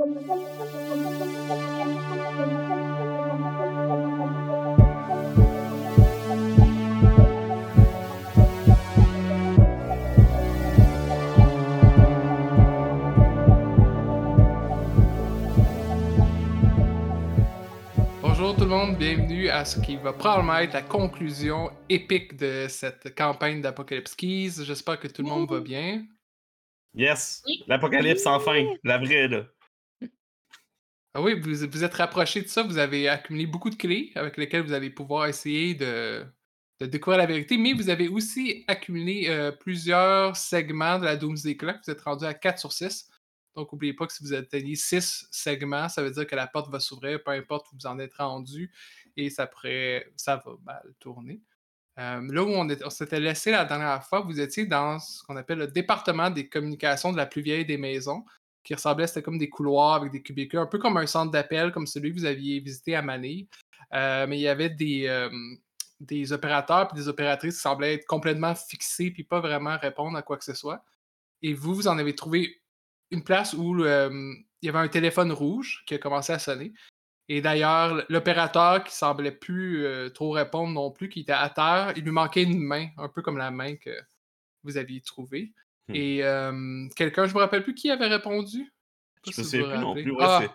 Bonjour tout le monde, bienvenue à ce qui va probablement être la conclusion épique de cette campagne d'Apocalypse Keys. J'espère que tout le monde va bien. Yes! L'apocalypse enfin! La vraie, là. Ah oui, vous êtes rapproché de ça, vous avez accumulé beaucoup de clés avec lesquelles vous allez pouvoir essayer de, découvrir la vérité, mais vous avez aussi accumulé euh, plusieurs segments de la Doomsday Clock. Vous êtes rendu à 4 sur 6. Donc, n'oubliez pas que si vous atteignez 6 segments, ça veut dire que la porte va s'ouvrir, peu importe où vous en êtes rendu, et ça, pourrait, ça va mal tourner. Euh, là où on s'était laissé la dernière fois, vous étiez dans ce qu'on appelle le département des communications de la plus vieille des maisons, qui ressemblait, c'était comme des couloirs avec des cubicules, un peu comme un centre d'appel, comme celui que vous aviez visité à Manille. Euh, mais il y avait des, euh, des opérateurs et des opératrices qui semblaient être complètement fixés puis pas vraiment répondre à quoi que ce soit. Et vous, vous en avez trouvé une place où euh, il y avait un téléphone rouge qui a commencé à sonner. Et d'ailleurs, l'opérateur qui semblait plus trop répondre non plus, qui était à terre, il lui manquait une main, un peu comme la main que vous aviez trouvée. Hmm. Et euh, quelqu'un, je me rappelle plus qui avait répondu. Je si plus non plus, ouais, Ah,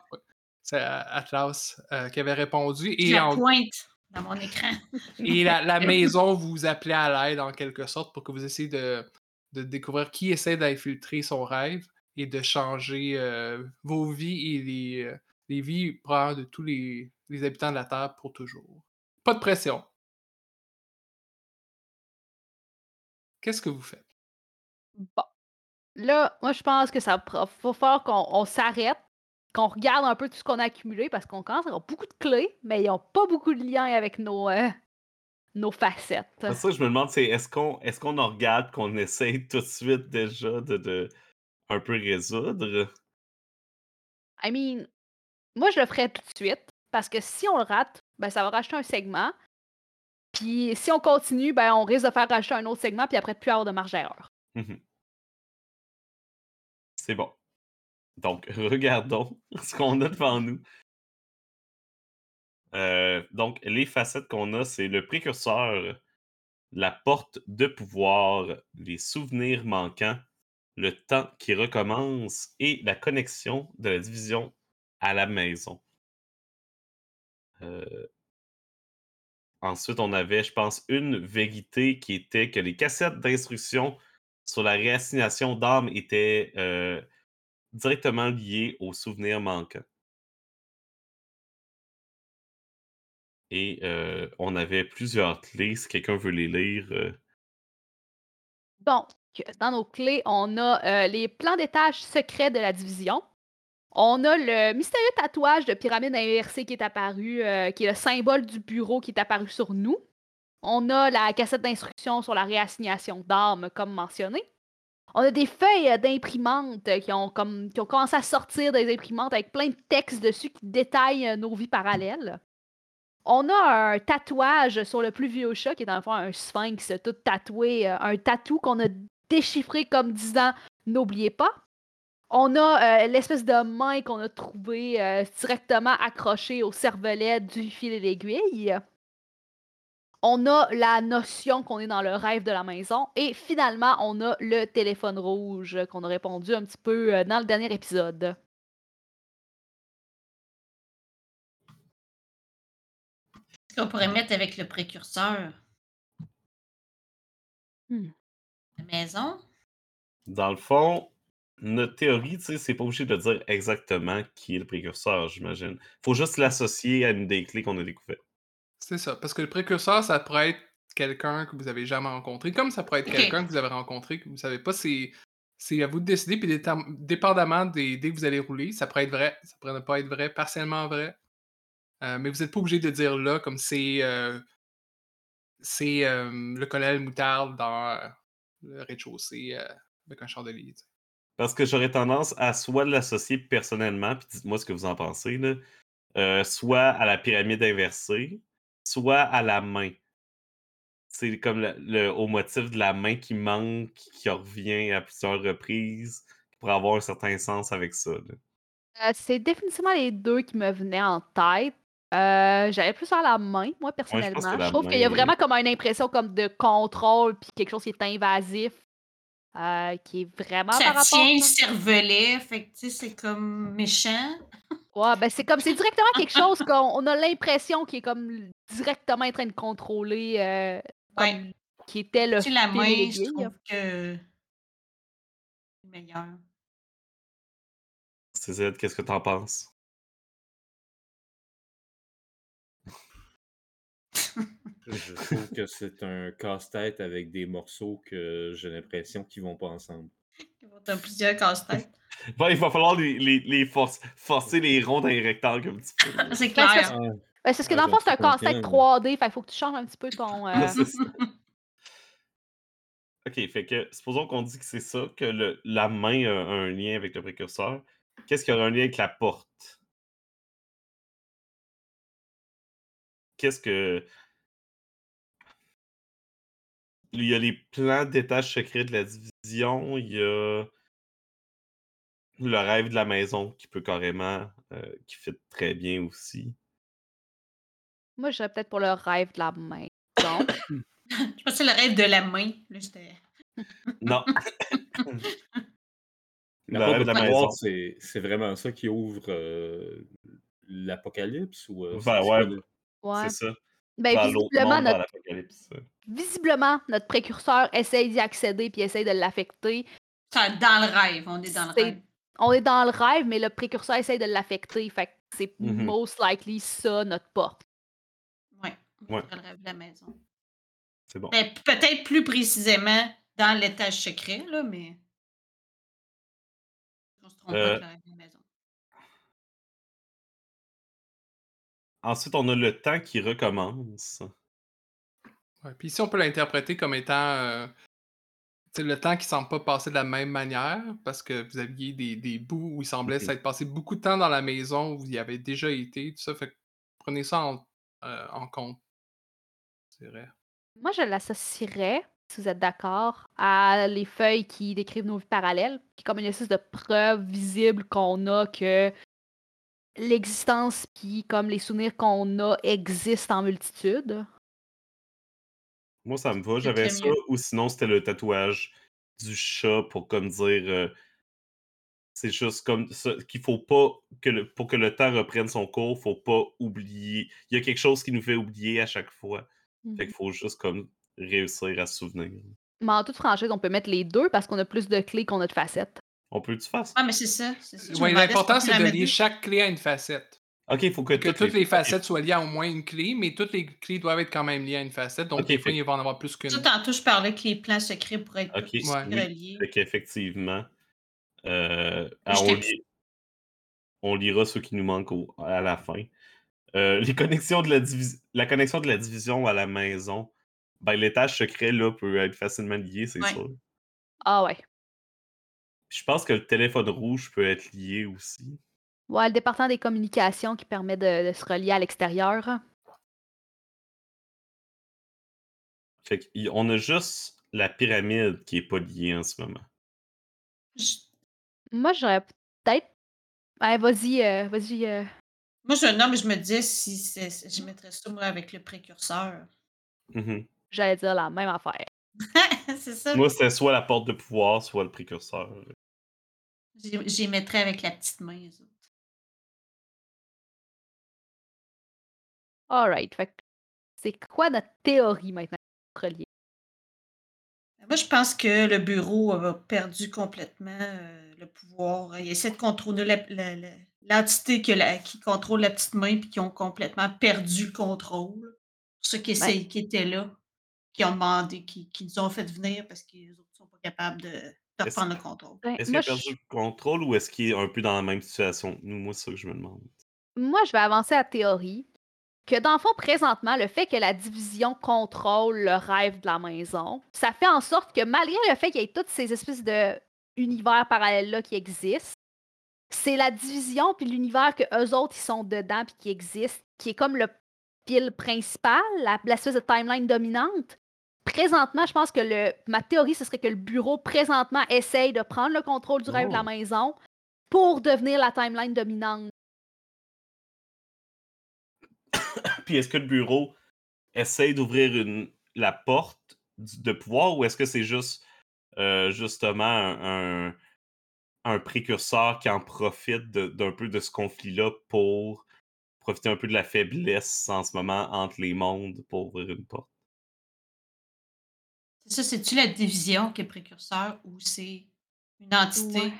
c'est- Atlas euh, qui avait répondu. Et, la en- pointe dans mon écran. et la, la maison vous appelait à l'aide en quelque sorte pour que vous essayiez de, de découvrir qui essaie d'infiltrer son rêve et de changer euh, vos vies et les, euh, les vies probablement de tous les, les habitants de la Terre pour toujours. Pas de pression. Qu'est-ce que vous faites? Bon. Là, moi, je pense que ça va faut falloir qu'on on s'arrête, qu'on regarde un peu tout ce qu'on a accumulé parce qu'on commence à avoir beaucoup de clés, mais ils n'ont pas beaucoup de lien avec nos, euh, nos facettes. C'est ça que je me demande, c'est est-ce qu'on est-ce qu'on en regarde qu'on essaye tout de suite déjà de, de un peu résoudre? I mean, moi, je le ferais tout de suite parce que si on le rate, ben, ça va racheter un segment. Puis si on continue, ben, on risque de faire racheter un autre segment, puis après, de plus avoir de marge d'erreur. Mhm. C'est bon. Donc, regardons ce qu'on a devant nous. Euh, donc, les facettes qu'on a, c'est le précurseur, la porte de pouvoir, les souvenirs manquants, le temps qui recommence et la connexion de la division à la maison. Euh, Ensuite, on avait, je pense, une vérité qui était que les cassettes d'instructions sur la réassignation d'âme étaient euh, directement liées aux souvenirs manquants. Et euh, on avait plusieurs clés, si quelqu'un veut les lire. euh, Donc, dans nos clés, on a les plans d'étage secrets de la division. On a le mystérieux tatouage de pyramide inversée qui est apparu, qui est le symbole du bureau qui est apparu sur nous. On a la cassette d'instructions sur la réassignation d'armes, comme mentionné. On a des feuilles euh, d'imprimante qui ont, comme, qui ont commencé à sortir des imprimantes avec plein de textes dessus qui détaillent euh, nos vies parallèles. On a un tatouage sur le plus vieux chat, qui est dans un sphinx tout tatoué, euh, un tatou qu'on a déchiffré comme disant N'oubliez pas. On a euh, l'espèce de main qu'on a trouvé euh, directement accrochée au cervelet du fil et l'aiguille. On a la notion qu'on est dans le rêve de la maison. Et finalement, on a le téléphone rouge qu'on a répondu un petit peu euh, dans le dernier épisode. Ce qu'on pourrait mettre avec le précurseur? Hmm. La maison? Dans le fond, notre théorie, tu sais, c'est pas obligé de dire exactement qui est le précurseur, j'imagine. Faut juste l'associer à une des clés qu'on a découvertes. C'est ça, parce que le précurseur, ça pourrait être quelqu'un que vous avez jamais rencontré, comme ça pourrait être quelqu'un que vous avez rencontré que vous savez pas. C'est c'est à vous de décider, puis dépendamment des dés que vous allez rouler, ça pourrait être vrai, ça pourrait ne pas être vrai, partiellement vrai. Euh, mais vous n'êtes pas obligé de dire là, comme c'est euh, c'est euh, le colonel Moutarde dans le rez-de-chaussée euh, avec un chandelier. tu sais. Parce que j'aurais tendance à soit l'associer personnellement, puis dites-moi ce que vous en pensez, là, euh, soit à la pyramide inversée, soit à la main. C'est comme le, le- au motif de la main qui manque, qui revient à plusieurs reprises, qui pourrait avoir un certain sens avec ça. Euh, c'est définitivement les deux qui me venaient en tête. Euh, J'allais plus à la main, moi, personnellement. je trouve qu'il y a vraiment comme une impression comme de contrôle, puis quelque chose qui est invasif, euh, qui est vraiment Ça par rapport... tient le cervelet, fait que tu sais, c'est comme méchant. Ouais, ben c'est comme, c'est directement quelque chose qu'on on a l'impression qui est comme directement en train de contrôler, euh, comme, Ouais. qui était le Tu sais, la fil main, et je l'aiguille. trouve que c'est meilleur. Qu'est-ce que t'en penses? Je trouve que c'est un casse-tête avec des morceaux que j'ai l'impression qu'ils vont pas ensemble. Ils vont avoir plusieurs casse-têtes. Bon, il va falloir les, les, les force- forcer les ronds dans les rectangles un petit peu. C'est Ben, clair. c'est- Ah, Ben, c'est parce que dans le fond, c'est un casse-tête mais- 3D, fait qu'il faut que tu changes un petit peu ton... euh, C'est ça. Ok, fait que supposons qu'on dit que c'est ça, que le, la main a un lien avec le précurseur. Qu'est-ce qui aurait un lien avec la porte? Qu'est-ce que. Il y a les plans d'étage secrets de la division, il y a le rêve de la maison qui peut carrément, euh, qui fait très bien aussi. Moi, j'irais peut-être pour le rêve de la main. Donc, Je pensais le rêve de la main. Là. Non. Le rêve de la maison. c'est c'est vraiment ça qui ouvre euh, l'apocalypse ou euh, Ben ouais. ouais. C'est ça. Ben, visiblement, notre, l'apocalypse. visiblement, notre précurseur essaye d'y accéder puis essaye de l'affecter. Ça, Dans le rêve, on est dans le rêve. On est dans le rêve, mais le précurseur essaye de l'affecter. Fait que c'est Mhm. most likely ça, notre porte. Ouais. Ouais. Le rêve de la maison. C'est bon. Ben, Peut-être plus précisément dans l'étage secret, là, mais. On se trompe pas Euh, rêve Ensuite, on a le temps qui recommence. Ouais, Puis ici, on peut l'interpréter comme étant euh, le temps qui semble pas passer de la même manière, parce que vous aviez des, des bouts où il semblait Mhm. s'être passé beaucoup de temps dans la maison, où il y avait déjà été, tout ça. Fait que prenez ça en, euh, en compte. C'est vrai. Moi, je l'associerais, si vous êtes d'accord, à les feuilles qui décrivent nos vies parallèles, qui est comme une espèce de preuve visible qu'on a que l'existence puis comme les souvenirs qu'on a existent en multitude? Moi, ça me va. J'avais ça. mieux. Ou sinon, c'était le tatouage du chat pour comme dire. euh, c'est juste comme ça qu'il faut pas que le, pour que le temps reprenne son cours, faut pas oublier. Il y a quelque chose qui nous fait oublier à chaque fois. Fait qu'il faut juste comme réussir à se souvenir. Mais en toute franchise, on peut mettre les deux parce qu'on a plus de clés qu'on a de facettes. On peut-tu faire ça? Ah, mais c'est ça. Ouais, L'important, c'est de lier chaque clé à une facette. Ok, il faut que, Que toutes les facettes soient liées à au moins une clé, mais toutes les clés doivent être quand même liées à une facette. Donc, Ok, des fois, fait- il va en avoir plus qu'une. Ça, tantôt, je parlais que les plans secrets pourraient être Ok, plus Ouais. oui. reliés. Fait qu'effectivement, euh, ah, on, li- on lira ceux qui nous manquent au- à la fin. Euh, les connexions de la, divi- la connexion de la division à la maison, ben, l'étage secret là, peut être facilement lié, c'est Ouais. sûr. Ah ouais. Je pense que le téléphone rouge peut être lié aussi. Ouais, le département des communications qui permet de, de se relier à l'extérieur. Fait qu'on a juste la pyramide qui est pas liée en ce moment. Je- Moi, j'aurais peut-être. Ouais, vas-y, euh, vas-y. euh. Moi, je, non, mais je me disais si je mettrais ça, moi, avec le précurseur. Mhm. J'allais dire la même affaire. c'est ça. Moi, c'était soit la porte de pouvoir, soit le précurseur. J'y mettrais avec la petite main. les autres. Alright. Fait que c'est quoi notre théorie maintenant relier? Moi, je pense que le bureau a perdu complètement euh, le pouvoir. Il essaie de contrôler l'entité la- qui contrôle la petite main puis qui ont complètement perdu le contrôle. Ceux qui, essaient- qui étaient là, qui ont demandé, qui, qui nous ont fait venir parce autres ne sont pas capables de, de Est-ce- reprendre le contrôle. Ben, Est-ce qu'il moi, a perdu je- le contrôle ou est-ce qu'il est un peu dans la même situation? Que nous? Moi, c'est ça que je me demande. moi, je vais avancer la théorie que dans le fond, présentement, le fait que la division contrôle le rêve de la maison, ça fait en sorte que malgré le fait qu'il y ait toutes ces espèces de univers parallèles-là qui existent, c'est la division puis l'univers que eux autres, ils sont dedans puis qui existe, qui est comme le pile principal, la, l'espèce de timeline dominante. Présentement, je pense que le, ma théorie, ce serait que le bureau, présentement, essaye de prendre le contrôle du rêve de la Oh. maison pour devenir la timeline dominante. Puis est-ce que le bureau essaie d'ouvrir la porte de pouvoir ou est-ce que c'est juste euh, justement un, un- un précurseur qui en profite d'un peu de ce conflit-là pour profiter un peu de la faiblesse en ce moment entre les mondes pour ouvrir une porte? C'est ça, c'est-tu la division qui est précurseur ou c'est une entité Ouais.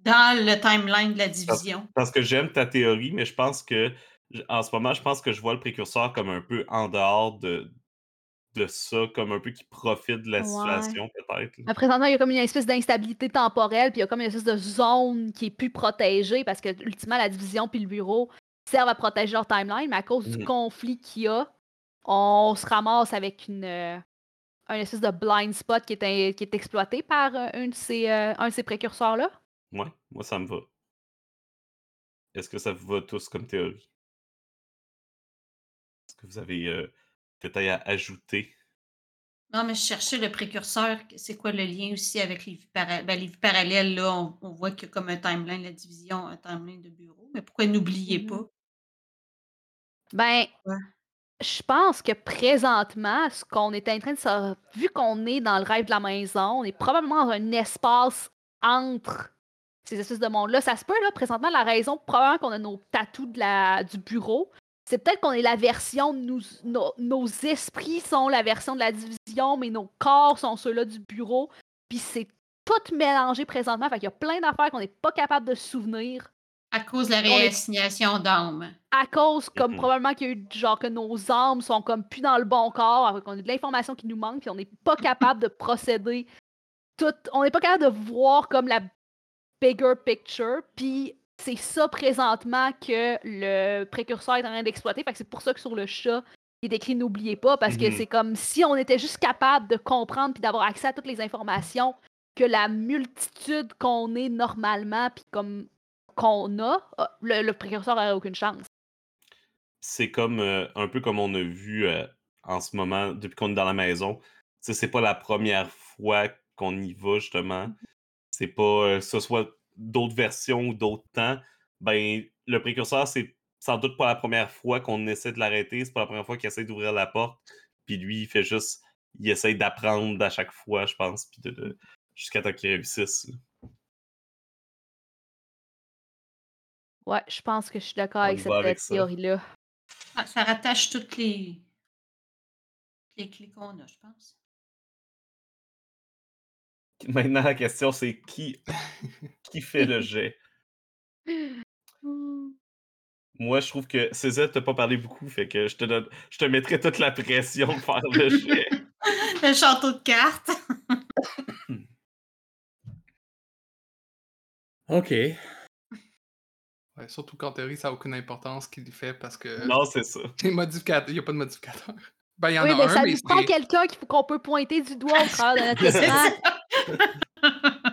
dans le timeline de la division? Parce que j'aime ta théorie, mais je pense que en ce moment, je pense que je vois le précurseur comme un peu en dehors de, de ça, comme un peu qui profite de la Ouais. situation, peut-être. Mais présentement, il y a comme une espèce d'instabilité temporelle, puis il y a comme une espèce de zone qui est plus protégée parce que, ultimement, la division puis le bureau servent à protéger leur timeline, mais à cause du Mhm. conflit qu'il y a, on se ramasse avec une, euh, un espèce de blind spot qui est, in- qui est exploité par euh, un de ces, euh, un de ces précurseurs-là? Ouais, moi, ça me va. Est-ce que ça vous va tous comme théorie? Est-ce que vous avez euh, peut-être à ajouter? Non, mais je cherchais le précurseur. C'est quoi le lien aussi avec les vies, para- ben, les vies parallèles? Là, on, on voit qu'il y a comme un timeline de la division, un timeline de bureau. Mais pourquoi n'oubliez Mhm. pas? Ben, Ouais. Je pense que présentement, ce qu'on est en train de se. Vu qu'on est dans le rêve de la maison, on est probablement dans un espace entre ces espèces de monde-là. Ça se peut, là, présentement, la raison, probablement qu'on a nos tatous du bureau. C'est peut-être qu'on est la version, nous, nos, nos esprits sont la version de la division, mais nos corps sont ceux-là du bureau. Puis c'est tout mélangé présentement. Fait qu'il y a plein d'affaires qu'on n'est pas capable de se souvenir À cause de la réassignation d'âme. à cause, comme Mhm. probablement qu'il y a eu, genre, que nos âmes sont comme plus dans le bon corps, qu'on a de l'information qui nous manque, puis on n'est pas capable de procéder. Tout, on n'est pas capable de voir comme la bigger picture, puis c'est ça présentement que le précurseur est en train d'exploiter. Fait que c'est pour ça que sur le chat, il est écrit n'oubliez pas, parce que Mhm. c'est comme si on était juste capable de comprendre puis d'avoir accès à toutes les informations que la multitude qu'on est normalement, puis comme qu'on a, euh, le, le précurseur n'aurait aucune chance. C'est comme euh, un peu comme on a vu euh, en ce moment, depuis qu'on est dans la maison. Sais, c'est pas la première fois qu'on y va, justement. C'est pas euh, que ce soit d'autres versions ou d'autres temps. Ben, le précurseur, c'est sans doute pas la première fois qu'on essaie de l'arrêter. C'est pas la première fois qu'il essaie d'ouvrir la porte. Puis lui, il fait juste. Il essaie d'apprendre à chaque fois, je pense. Puis de, de- jusqu'à temps qu'il réussisse. Ouais, je pense que je suis d'accord avec cette avec théorie-là. Ah, ça rattache toutes les, les clés qu'on a, je pense. Maintenant, la question, c'est qui, qui fait le jet? Hmm. Moi, je trouve que César t'a pas parlé beaucoup, fait que je te donne, je te mettrai toute la pression de faire le jet. le château de cartes. OK. Ouais, surtout qu'en théorie, ça n'a aucune importance qu'il fait parce que Non, c'est ça. les modificateurs, il n'y a pas de modificateur. Ben, il y en Oui, a mais un, ça mais nous prend quelqu'un qu'on peut pointer du doigt au travers de notre écran.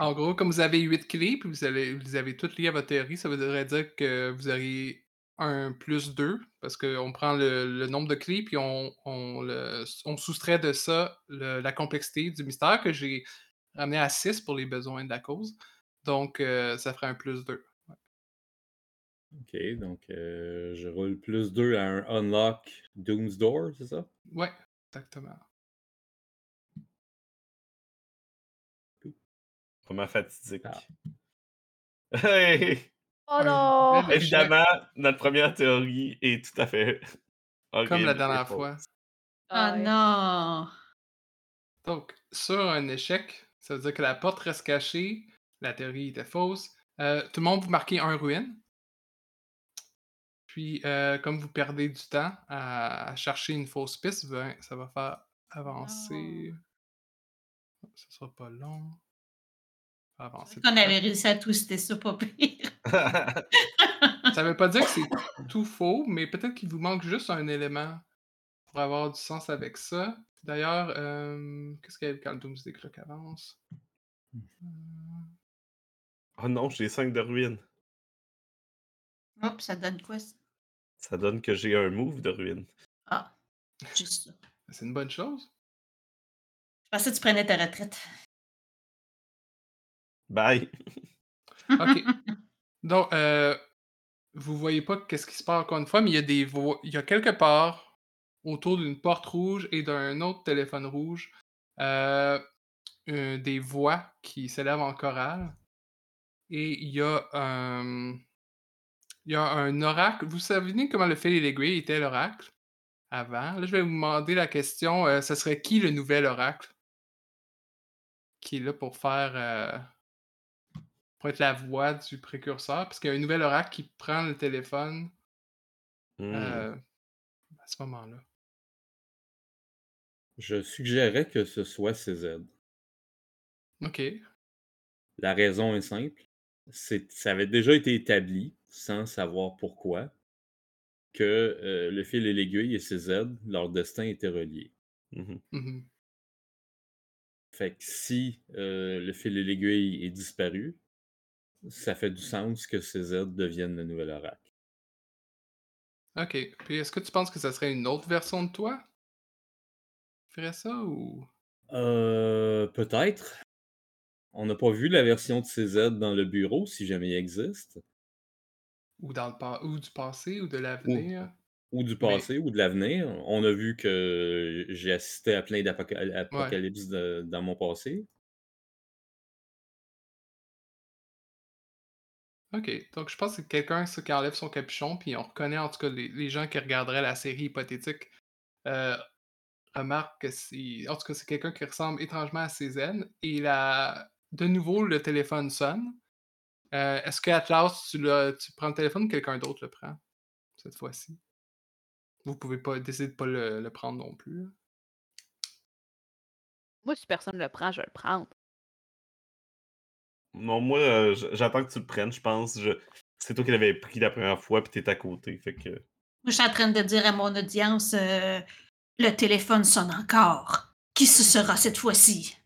En gros, comme vous avez huit clés, puis vous, allez, vous avez toutes liées à votre théorie, ça voudrait dire que vous auriez un plus 2, parce qu'on prend le, le nombre de clés, puis on, on, le- on soustrait de ça le- la complexité du mystère que j'ai ramené à 6 pour les besoins de la cause. Donc, euh, ça ferait un plus 2. OK, donc euh, je roule plus 2 à un unlock Doom's Door, c'est ça? Ouais, exactement. Vraiment fatidique. Ah. Hey! Oh Un non! Évidemment, notre première théorie est tout à fait. Comme la dernière fois. Ah ouais. non! Donc, sur un échec, ça veut dire que la porte reste cachée, la théorie était fausse. Euh, tout le monde, vous marquez un ruine. Puis, euh, comme vous perdez du temps à, à chercher une fausse piste, ben, ça va faire avancer. Ça sera pas long. Avancer. On tout avait réussi à twister ça, pas pire. Ça veut pas dire que c'est tout faux, mais peut-être qu'il vous manque juste un élément pour avoir du sens avec ça. D'ailleurs, euh, qu'est-ce qu'il y a quand le Doomsday Clock avance? Euh, oh non, j'ai 5 de ruine. Hop, ça donne quoi? ça? Ça donne que j'ai un move de ruine. Ah, juste ça. C'est une bonne chose. Je pensais que tu prenais ta retraite. Bye. OK. Donc, euh, vous voyez pas qu'est-ce qui se passe encore une fois, mais il y a des voix. Il y a quelque part autour d'une porte rouge et d'un autre téléphone rouge euh, euh, des voix qui s'élèvent en chorale. Et il y a un. Il y a un oracle. Vous savez comment le fil et l'aiguille était l'oracle? Avant? Là, je vais vous demander la question. euh, ce serait qui le nouvel oracle? Qui est là pour faire. euh, pour être la voix du précurseur, parce qu'il y a un nouvel oracle qui prend le téléphone Hmm. euh, à ce moment-là. Je suggérerais que ce soit CZ. OK. La raison est simple. C'est, ça avait déjà été établi, sans savoir pourquoi, que euh, le fil et l'aiguille et CZ, leur destin était relié. Mhm. Mhm. Fait que si euh, le fil et l'aiguille est disparu, ça fait du sens que CZ devienne le nouvel oracle. OK. Puis est-ce que tu penses que ça serait une autre version de toi? qui ferait ça ou? Euh, peut-être. On n'a pas vu la version de CZ dans le bureau, si jamais il existe. Ou, dans le ou du passé ou de l'avenir? Ou du passé ou de l'avenir. On a vu que j'ai assisté à plein d'apocalypses dans mon passé. OK. Donc, je pense que quelqu'un qui enlève son capuchon, puis on reconnaît en tout cas les, les gens qui regarderaient la série hypothétique euh, remarquent que c'est. En tout cas, c'est quelqu'un qui ressemble étrangement à CZ. Et là, de nouveau, le téléphone sonne. Euh, Est-ce que Atlas, tu, prends le téléphone ou quelqu'un d'autre le prend cette fois-ci? Vous pouvez pas décider de pas le, le prendre non plus. là. Moi, si personne le prend, je vais le prendre. Non, moi, euh, j'attends que tu le prennes, je pense. Je... C'est toi qui l'avais pris la première fois, puis t'es à côté. Fait que. Moi, je suis en train de dire à mon audience euh, le téléphone sonne encore. Qui ce sera cette fois-ci?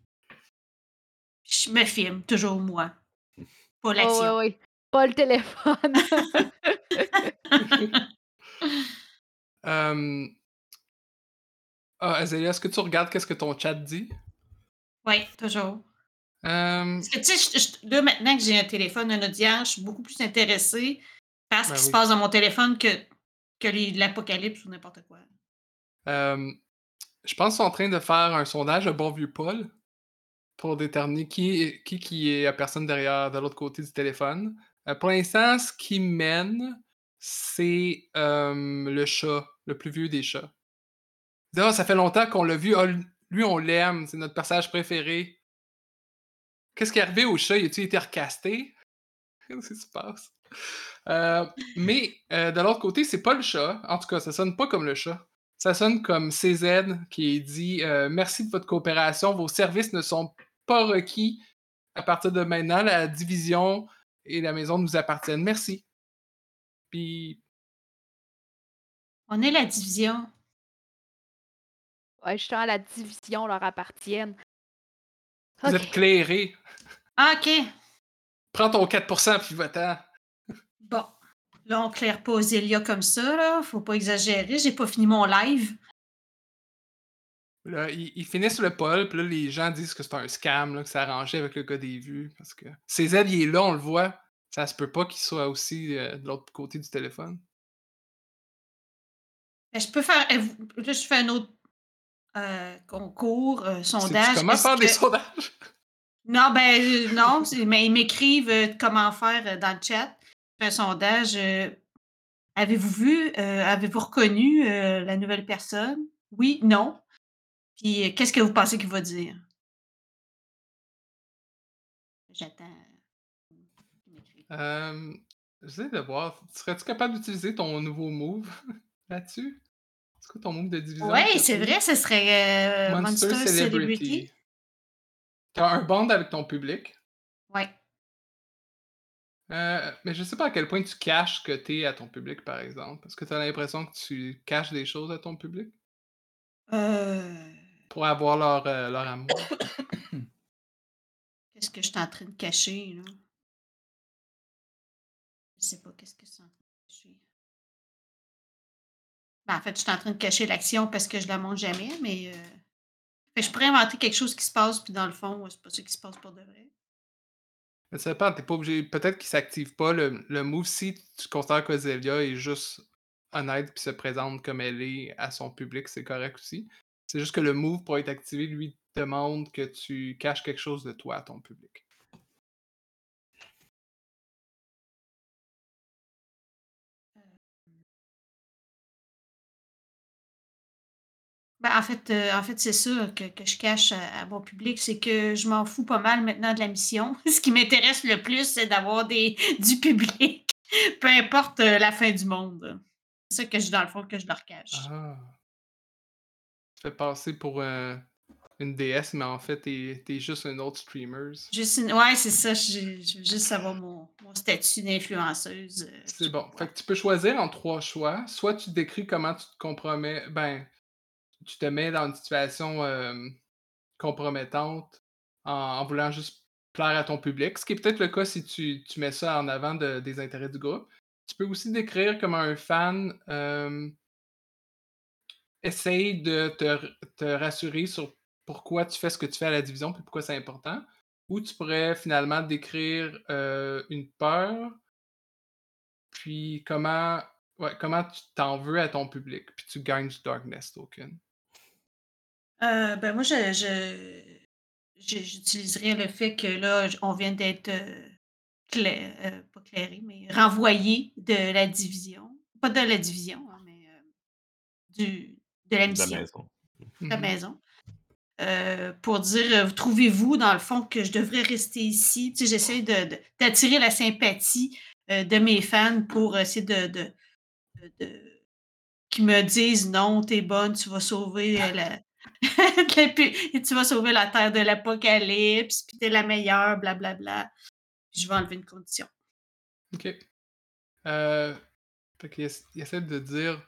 Je me filme, toujours moi. Pas Oui, l'action. oui, oui. Pas le téléphone. Euh... Ah, Azalea, est-ce que tu regardes qu'est-ce que ton chat dit? Oui, toujours. Euh, Parce que, tu sais, je- je- là, maintenant que j'ai un téléphone, un audience, je suis beaucoup plus intéressée par ce Ben qui se passe dans mon téléphone que, que l'apocalypse ou n'importe quoi. euh, je pense qu'ils sont en train de faire un sondage de bon vieux Paul pour déterminer qui, qui, qui est la personne derrière, de l'autre côté du téléphone. Euh, pour l'instant, ce qui mène, c'est euh, le chat, le plus vieux des chats. Ça fait longtemps qu'on l'a vu. Ah, lui, on l'aime. C'est notre personnage préféré. Qu'est-ce qui est arrivé au chat? Il a-t-il été recasté? Qu'est-ce qui se passe? Euh, mais de l'autre côté, c'est pas le chat. En tout cas, ça sonne pas comme le chat. Ça sonne comme CZ qui dit euh, Merci de votre coopération. Vos services ne sont pas requis. À partir de maintenant, la division et la maison nous appartiennent. Merci. Puis, On est la division. ouais, justement, la division leur appartienne. vous êtes clairés. Ah, OK. Prends ton 4% puis va-t'en. Là, on claire pas Zélia comme ça, là. Faut pas exagérer. J'ai pas fini mon live. Là, ils, finissent le pole, puis là, les gens disent que c'est un scam, là, que ça arrangeait avec le gars des vues. Parce que CZ, il est là, on le voit. Ça se peut pas qu'il soit aussi euh, de l'autre côté du téléphone. Ben, Je peux faire. euh, Là, je fais un autre euh, concours, euh, sondage. comment faire des sondages? Non, ben non, c'est- mais ils m'écrivent comment faire dans le chat. Un sondage. euh, avez-vous vu, euh, avez-vous reconnu euh, la nouvelle personne? Oui, non. Puis euh, qu'est-ce que vous pensez qu'il va dire? J'attends. Euh, J'essaie de voir. Serais-tu capable d'utiliser ton nouveau move là-dessus? C'est quoi ton move de division? Oui, c'est vrai, ce serait Monster, Monster, Celebrity. Celebrity. T'as un bond avec ton public? Oui. Euh, mais je sais pas à quel point tu caches que t'es à ton public, par exemple. Est-ce que tu as l'impression que tu caches des choses à ton public? Euh, Pour avoir leur, euh, leur amour. Qu'est-ce que je suis en train de cacher, là? Je sais pas qu'est-ce que c'est en train de cacher. Ben, en fait, je suis en train de cacher l'action parce que je la montre jamais, mais euh, fait que je pourrais inventer quelque chose qui se passe, puis dans le fond, c'est pas ça qui se passe pour de vrai. Mais ça dépend, t'es pas obligé. Peut-être qu'il s'active pas le, le move si tu considères qu'Ozelia est juste honnête puis se présente comme elle est à son public, c'est correct aussi. C'est juste que le move pour être activé, lui, demande que tu caches quelque chose de toi à ton public. Ben, en fait, euh, en fait c'est ça que, que je cache à, à mon public, c'est que je m'en fous pas mal maintenant de la mission. Ce qui m'intéresse le plus, c'est d'avoir des du public, peu importe euh, la fin du monde. C'est ça que je, dans le fond, que je leur cache. Ah. Tu fais passer pour euh, une déesse, mais en fait, t'es es juste un autre streamer. Juste une- Ouais, c'est ça. Je, je veux juste savoir mon, mon statut d'influenceuse. euh, C'est bon. Fait que tu peux choisir en trois choix. Soit tu décris comment tu te compromets. Ben, tu te mets dans une situation euh, compromettante en, voulant juste plaire à ton public. Ce qui est peut-être le cas si tu, tu mets ça en avant de- des intérêts du groupe. Tu peux aussi décrire comment un fan euh, essaye de te, te rassurer sur pourquoi tu fais ce que tu fais à la division et pourquoi c'est important. Ou tu pourrais finalement décrire euh, une peur, puis comment, ouais, comment tu t'en veux à ton public, puis tu gagnes du Darkness Token. Euh, ben moi, je, je- je- j'utiliserais le fait que là, j- on vient d'être euh, cla- euh, pas clairé, mais renvoyé de la division. Pas de la division, hein, mais euh, du, de la De la mission, maison. de la Mhm. maison. Euh, pour dire, euh, trouvez-vous, dans le fond, que je devrais rester ici? Tu sais, j'essaie de, de- d'attirer la sympathie euh, de mes fans pour essayer de, de, de- de- qui me disent non, t'es bonne, tu vas sauver euh, la, pu- tu vas sauver la terre de l'apocalypse, puis t'es la meilleure, blablabla. Puis je vais enlever une condition. Ok. Euh, fait qu'il essa- il essaie de dire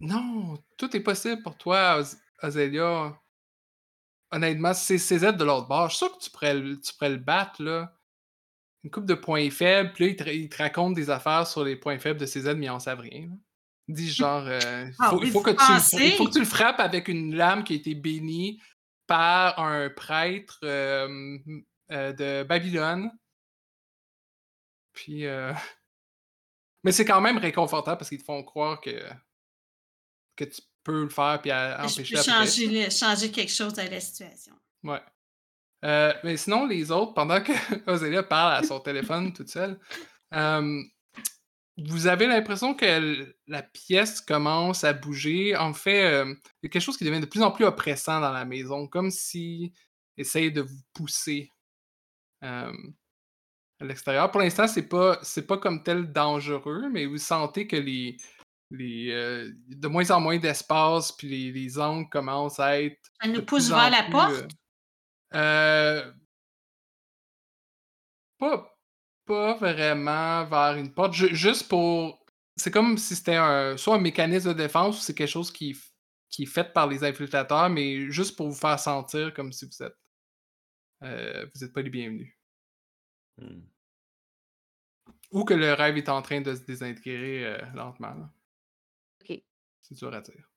Non, tout est possible pour toi, Az- Azélia. Honnêtement, c'est CZ de l'autre bord. Je suis sûr que tu pourrais, le- tu pourrais le battre, là. Une coupe de points faibles, puis là, il te, raconte des affaires sur les points faibles de CZ, mais ils en savent rien. Dit genre, euh, il Ah faut, il faut que tu, le- pensez? il faut que tu le frappes avec une lame qui a été bénie par un prêtre euh, euh, de Babylone. Puis, euh, mais c'est quand même réconfortant parce qu'ils te font croire que, que tu peux le faire puis à- Je empêcher peux la presse. changer, le- changer quelque chose à la situation. Ouais. Euh, mais sinon, les autres, pendant que Ozelia parle à son téléphone toute seule, euh, vous avez l'impression que la pièce commence à bouger? En fait, euh, il y a quelque chose qui devient de plus en plus oppressant dans la maison, comme si essaye de vous pousser euh, à l'extérieur. Pour l'instant, c'est pas c'est pas comme tel dangereux, mais vous sentez que les les euh, de moins en moins d'espace, puis les, les angles commencent à être Elle nous pousse vers la plus, porte? pas, pas vraiment vers une porte, ju- juste pour. C'est comme si c'était un, soit un mécanisme de défense ou c'est quelque chose qui, qui est fait par les infiltrateurs, mais juste pour vous faire sentir comme si vous êtes. euh, vous n'êtes pas les bienvenus. Hmm. Ou que le rêve est en train de se désintégrer euh, lentement. là. OK. C'est dur à dire.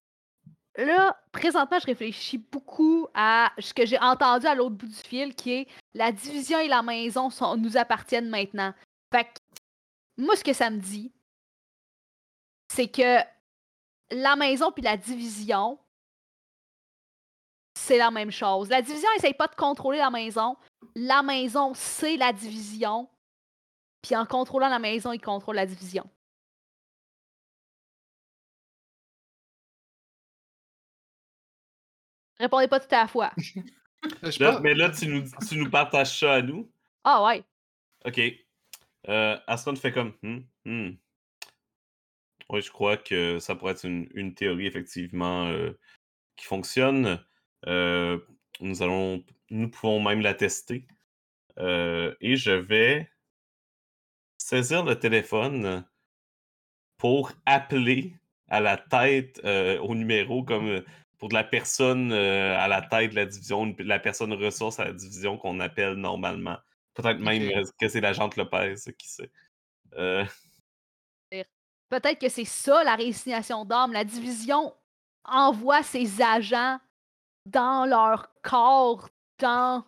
Là, présentement, je réfléchis beaucoup à ce que j'ai entendu à l'autre bout du fil, qui est la division et la maison sont, nous appartiennent maintenant. Fait que, moi, ce que ça me dit, c'est que la maison puis la division, c'est la même chose. La division essaye pas de contrôler la maison. La maison, c'est la division. Puis en contrôlant la maison, ils contrôlent la division. Répondez pas tout à la fois. Euh, je Là, pense- mais là, tu nous, tu nous partages ça à nous. Ah ouais. OK. Euh, Aston fait comme. Hmm, hmm. Oui, je crois que ça pourrait être une, une théorie, effectivement, euh, qui fonctionne. Euh, nous allons. Nous pouvons même la tester. Euh, et je vais saisir le téléphone pour appeler à la tête, euh, au numéro, comme euh, pour de la personne euh, à la tête de la division, la personne ressource à la division qu'on appelle normalement. Peut-être même euh, que c'est l'agent Lopez, qui sait. Euh, Peut-être que c'est ça la résignation d'âme. La division envoie ses agents dans leur corps, dans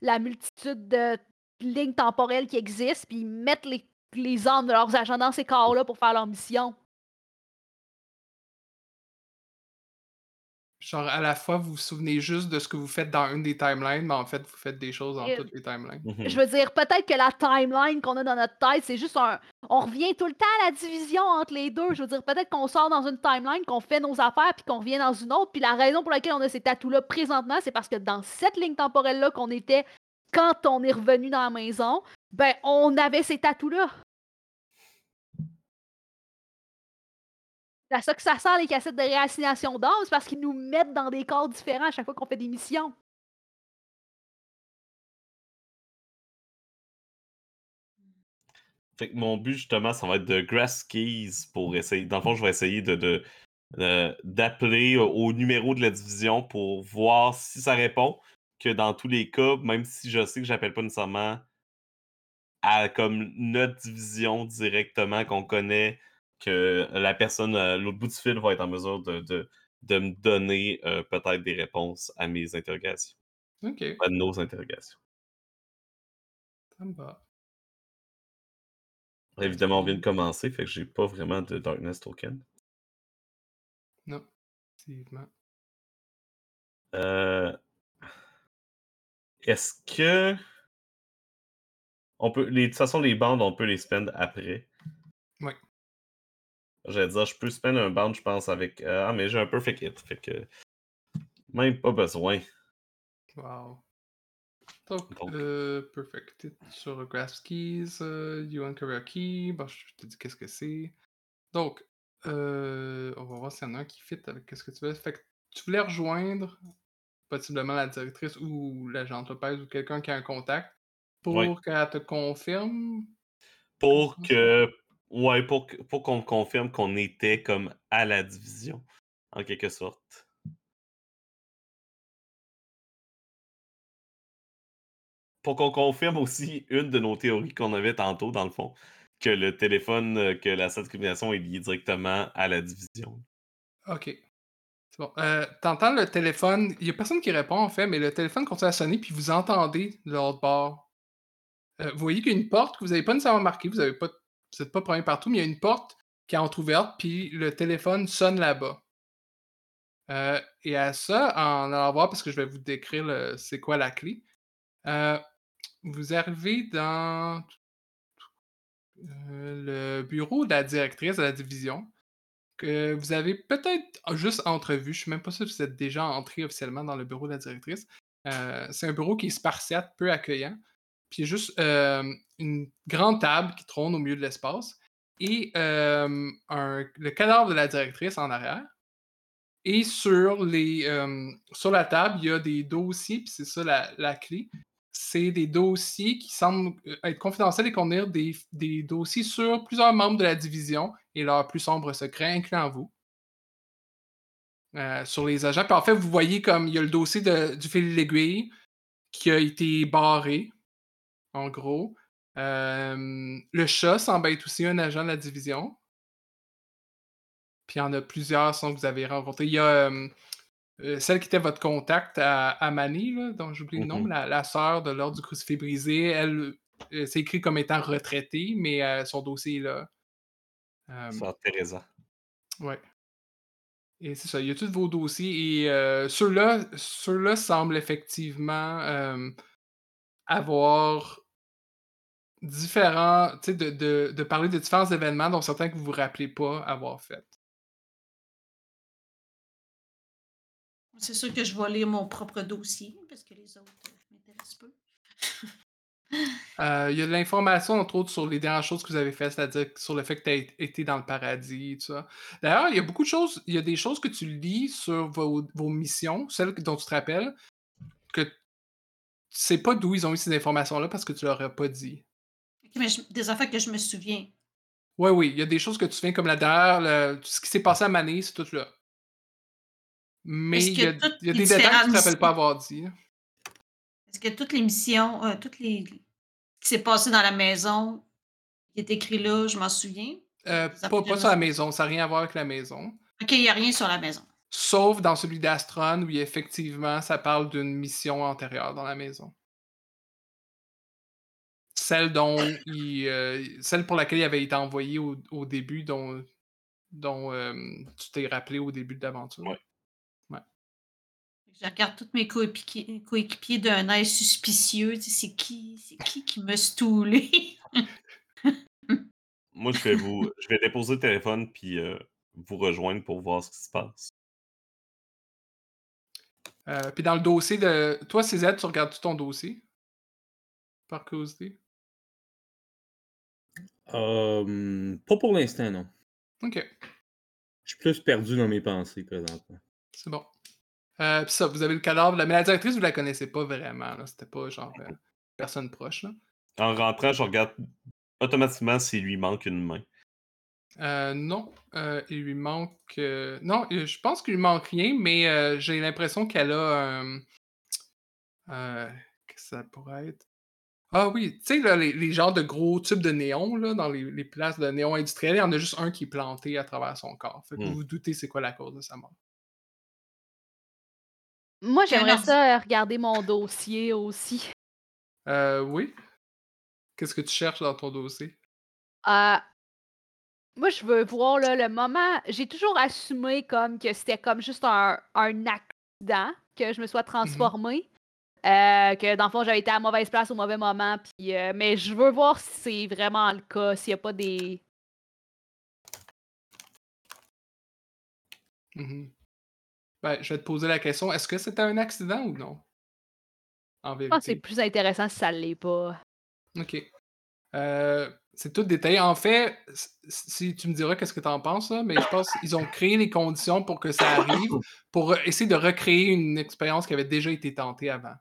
la multitude de lignes temporelles qui existent, puis ils mettent les, les âmes de leurs agents dans ces corps-là pour faire leur mission. Genre, à la fois, vous vous souvenez juste de ce que vous faites dans une des timelines, mais en fait, vous faites des choses dans Et- toutes les timelines. Mhm. Je veux dire, peut-être que la timeline qu'on a dans notre tête, c'est juste un. On revient tout le temps à la division entre les deux. Je veux dire, peut-être qu'on sort dans une timeline, qu'on fait nos affaires, puis qu'on revient dans une autre. Puis la raison pour laquelle on a ces tatous-là présentement, c'est parce que dans cette ligne temporelle-là qu'on était quand on est revenu dans la maison, ben, on avait ces tatous-là. C'est ça que ça sert les cassettes de réassignation d'âme, c'est parce qu'ils nous mettent dans des corps différents à chaque fois qu'on fait des missions. Fait que mon but, justement, ça va être de grass keys pour essayer. Dans le fond, je vais essayer d'appeler au- au numéro de la division pour voir si ça répond. Que dans tous les cas, même si je sais que j'appelle pas nécessairement à comme notre division directement qu'on connaît, que la personne à l'autre bout du fil va être en mesure de, de, de me donner euh, peut-être des réponses à mes interrogations, Ok, à nos interrogations. ça me va. Évidemment, on vient de commencer, fait que j'ai pas vraiment de Darkness Token. Non, effectivement. Euh, Est-ce que. On peut. Les... De toute façon, les bandes, on peut les spend après. Oui. J'allais dire, je peux spend un band, je pense, avec. euh, Ah, mais j'ai un perfect hit. Fait que. Même pas besoin. Wow. Donc, Donc. euh, perfect hit sur Grasp Keys, euh, Yuan Karaoke. Bon, je te dis qu'est-ce que c'est. Donc, euh, on va voir s'il y en a un qui fit avec ce que tu veux. Fait que tu voulais rejoindre possiblement la directrice ou l'agent Lopez ou quelqu'un qui a un contact pour Oui. qu'elle te confirme? Pour que. Ouais, pour, pour qu'on confirme qu'on était comme à la division, en quelque sorte. Pour qu'on confirme aussi une de nos théories qu'on avait tantôt, dans le fond, que le téléphone, euh, que la de communication est liée directement à la division. Ok. C'est bon. Euh, T'entends le téléphone. Il n'y a personne qui répond en fait, mais le téléphone continue à sonner, puis vous entendez de l'autre bord. Euh, vous voyez qu'il y a une porte que vous n'avez pas nécessairement marquée, vous n'êtes pas, vous êtes pas premier partout, mais il y a une porte qui est entrouverte, puis le téléphone sonne là-bas. Euh, et à ça, en allant voir, parce que je vais vous décrire c'est quoi la clé, euh, vous arrivez dans euh, le bureau de la directrice de la division que vous avez peut-être juste entrevu. Je suis même pas sûr que vous êtes déjà entré officiellement dans le bureau de la directrice. C'est un bureau qui est spartiate, peu accueillant. Puis juste une grande table qui trône au milieu de l'espace et un- le cadavre de la directrice en arrière. Et sur, les, sur la table, il y a des dossiers, puis c'est ça la, la clé. C'est des dossiers qui semblent être confidentiels et contenir des, des dossiers sur plusieurs membres de la division et leurs plus sombres secrets, incluant vous. Sur les agents. Puis en fait, vous voyez comme il y a le dossier de- du fil d'aiguille qui a été barré, en gros. Euh, le chat semble être aussi un agent de la division. Puis il y en a plusieurs sont que vous avez rencontrés. Il y a euh, euh, celle qui était votre contact à, à là, dont j'oublie le nom, Mhm. la, la sœur de l'ordre du crucifix brisé. Elle, euh, c'est écrit comme étant retraitée, mais euh, son dossier est là. Euh, Sœur Teresa. Ouais. Et c'est ça, il y a tous vos dossiers et ceux-là ceux semblent effectivement avoir différents, tu sais, de, de, de parler de différents événements dont certains que vous vous rappelez pas avoir fait. C'est sûr que je vais lire mon propre dossier parce que les autres euh, m'intéressent peu. Euh, il y a de l'information, entre autres, sur les dernières choses que vous avez faites, c'est-à-dire sur le fait que tu as été dans le paradis, tout ça. D'ailleurs, il y a beaucoup de choses, il y a des choses que tu lis sur vos, vos missions, celles dont tu te rappelles, que tu sais pas d'où ils ont eu ces informations-là parce que tu leur as pas dit. Ok, mais je- des affaires que je me souviens. Oui, oui, il y a des choses que tu fais comme la dernière, le- ce qui s'est passé à Mané, c'est tout là. Mais il y a, toutes il y a les des détails que tu te différentes rappelles pas avoir dit. Est-ce que toutes les missions, euh, toutes les. Ce qui s'est passé dans la maison, qui est écrit là, je m'en souviens? Euh, pas, pas sur la maison, ça n'a rien à voir avec la maison. Ok, il n'y a rien sur la maison. Sauf dans celui d'Astron, où effectivement, ça parle d'une mission antérieure dans la maison. Celle dont il, euh, celle pour laquelle il avait été envoyé au, au début, dont, dont euh, tu t'es rappelé au début de l'aventure. Ouais. Je regarde tous mes coéquipiers coéquipiers d'un œil suspicieux. C'est qui, c'est qui qui m'a stoulé? Moi, je vais vous. je vais déposer le téléphone puis euh, vous rejoindre pour voir ce qui se passe. Euh, puis dans le dossier de. Toi, CZ, tu regardes ton dossier? Par curiosité? Euh, pas pour l'instant, non. Ok, Je suis plus perdu dans mes pensées présentement. c'est bon. Euh, puis ça, vous avez le cadavre. Mais la directrice, vous la connaissez pas vraiment. C'était pas genre euh, personne proche. Là. En rentrant, je regarde automatiquement s'il lui manque une main. Euh, non, euh, il lui manque. euh, Non, je pense qu'il lui manque rien, mais euh, j'ai l'impression qu'elle a. Euh, Qu'est-ce que ça pourrait être? Ah oui, tu sais, là, les, les genres de gros tubes de néon là, dans les, les places de néon industriel, il y en a juste un qui est planté à travers son corps. Fait que vous Hmm. vous doutez c'est quoi la cause de sa mort. Moi, j'aimerais ça euh, regarder mon dossier aussi. Euh, oui. Qu'est-ce que tu cherches dans ton dossier? Euh, moi, je veux voir là, le moment. J'ai toujours assumé comme que c'était comme juste un, un accident, que je me sois transformée. Euh, que dans le fond, j'avais été à la mauvaise place au mauvais moment. Puis, euh, mais je veux voir si c'est vraiment le cas, s'il n'y a pas des. Mhm. Ben, je vais te poser la question, est-ce que c'était un accident ou non? En Je pense que c'est plus intéressant si ça ne l'est pas. OK. Euh, c'est tout détaillé. En fait, si tu me diras qu'est-ce que tu en penses, là, mais je pense qu'ils ont créé les conditions pour que ça arrive, pour essayer de recréer une expérience qui avait déjà été tentée avant.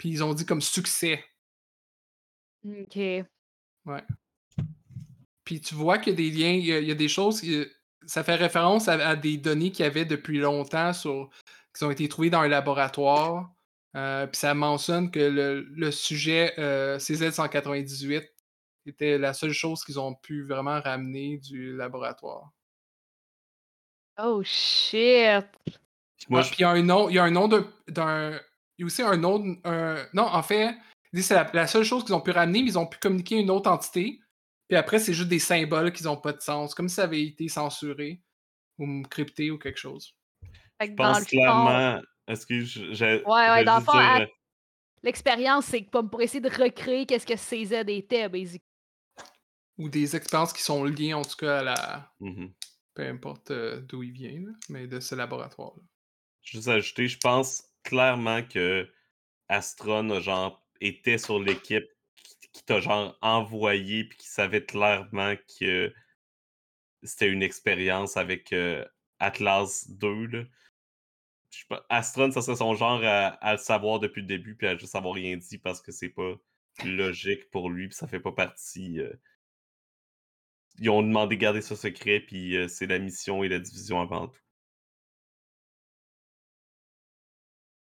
Puis ils ont dit comme succès. Ok. Ouais. Puis tu vois qu'il y a des liens, il y a, il y a des choses, il ça fait référence à, à des données qu'il y avait depuis longtemps sur, qui ont été trouvées dans un laboratoire. Euh, puis ça mentionne que le, le sujet euh, CZ198 était la seule chose qu'ils ont pu vraiment ramener du laboratoire. Oh shit. Moi, Ah, je- Puis il y a un nom, il y a un nom d'un. Il y a aussi un autre. un- non, en fait, c'est la, la seule chose qu'ils ont pu ramener, mais ils ont pu communiquer une autre entité. Puis après, c'est juste des symboles qui n'ont pas de sens, comme si ça avait été censuré ou crypté ou quelque chose. Fait je que dans le pense clairement. Excuse, je- j'ai. Ouais, ouais, dans le fond, dire, à- l'expérience, c'est pour essayer de recréer qu'est-ce que CZ était, basically. Ou des expériences qui sont liées, en tout cas, à la. mhm. Peu importe euh, d'où il vient, mais de ce laboratoire-là. Juste ajouter, je pense clairement que Astron genre était sur l'équipe qui, t'a genre envoyé puis qui savait clairement que c'était une expérience avec euh, Atlas 2. Là. Astron, ça serait son genre à, le savoir depuis le début puis à juste avoir rien dit parce que c'est pas logique pour lui puis ça fait pas partie. euh, Ils ont demandé de garder ça secret puis euh, c'est la mission et la division avant tout.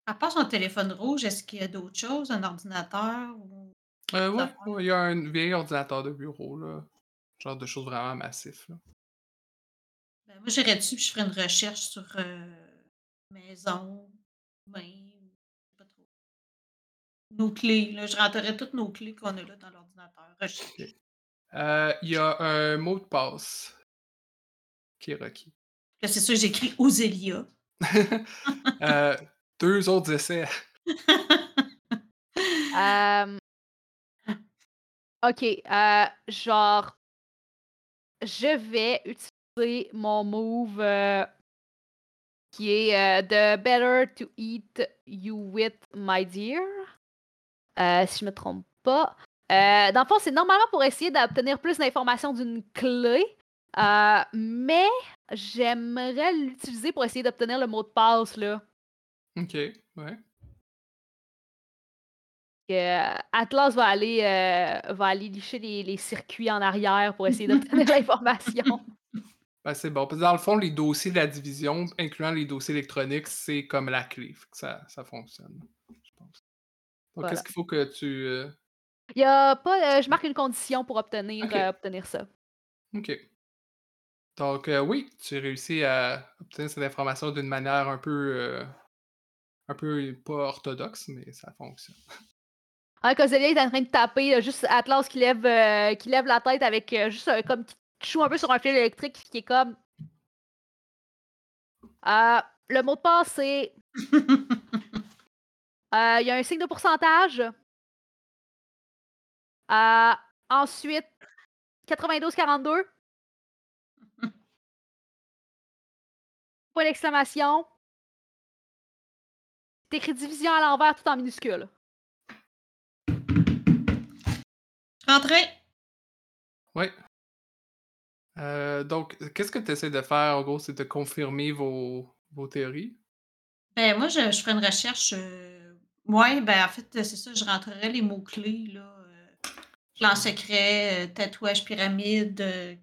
À part son téléphone rouge, est-ce qu'il y a d'autres choses? Un ordinateur? Ou... Euh, ouais, affaires? ouais, il y a un vieil ordinateur de bureau, là. Genre de choses vraiment massives. Là. Ben, moi, j'irais dessus et je ferais une recherche sur euh, maison, main, pas trop. Nos clés. Là, je rentrerais toutes nos clés qu'on a là dans l'ordinateur. Recherche. Euh, Il y a un mot de passe qui est requis. C'est sûr, j'écris Ozelia. Euh, deux autres essais. Euh, ok, euh, genre, je vais utiliser mon move euh, qui est euh, The Better to Eat You With, My Dear. Euh, si je me trompe pas. Euh, dans le fond, c'est normalement pour essayer d'obtenir plus d'informations d'une clé. euh, mais j'aimerais l'utiliser pour essayer d'obtenir le mot de passe, là. Ok, ouais. que, euh, Atlas va aller, euh, va aller licher les, les circuits en arrière pour essayer d'obtenir l'information. Ben, c'est bon. Parce que dans le fond, les dossiers de la division, incluant les dossiers électroniques, c'est comme la clé. Ça, ça fonctionne, je pense. Donc, Voilà. qu'est-ce qu'il faut que tu. euh, Il y a pas, je marque une condition pour obtenir, obtenir ça. Ok. Donc, oui, tu réussis à obtenir cette information d'une manière un peu. Un peu pas orthodoxe, mais ça fonctionne. Ah, Coselia est en train de taper, là, juste Atlas qui lève, euh, qui lève la tête avec euh, juste euh, comme qui joue un peu sur un fil électrique qui est comme. Euh, le mot de passe, c'est. Euh, Il y a un signe de pourcentage. Ensuite, 92-42. Point d'exclamation. T'écris division à l'envers tout en minuscule. Rentrez. Oui. Euh, donc, qu'est-ce que tu essaies de faire, en gros, c'est de confirmer vos, vos théories? Ben, moi, je, je ferais une recherche. euh, Ouais, ben, en fait, c'est ça, je rentrerais les mots-clés, là. euh, plan secret, euh, tatouage pyramide, euh,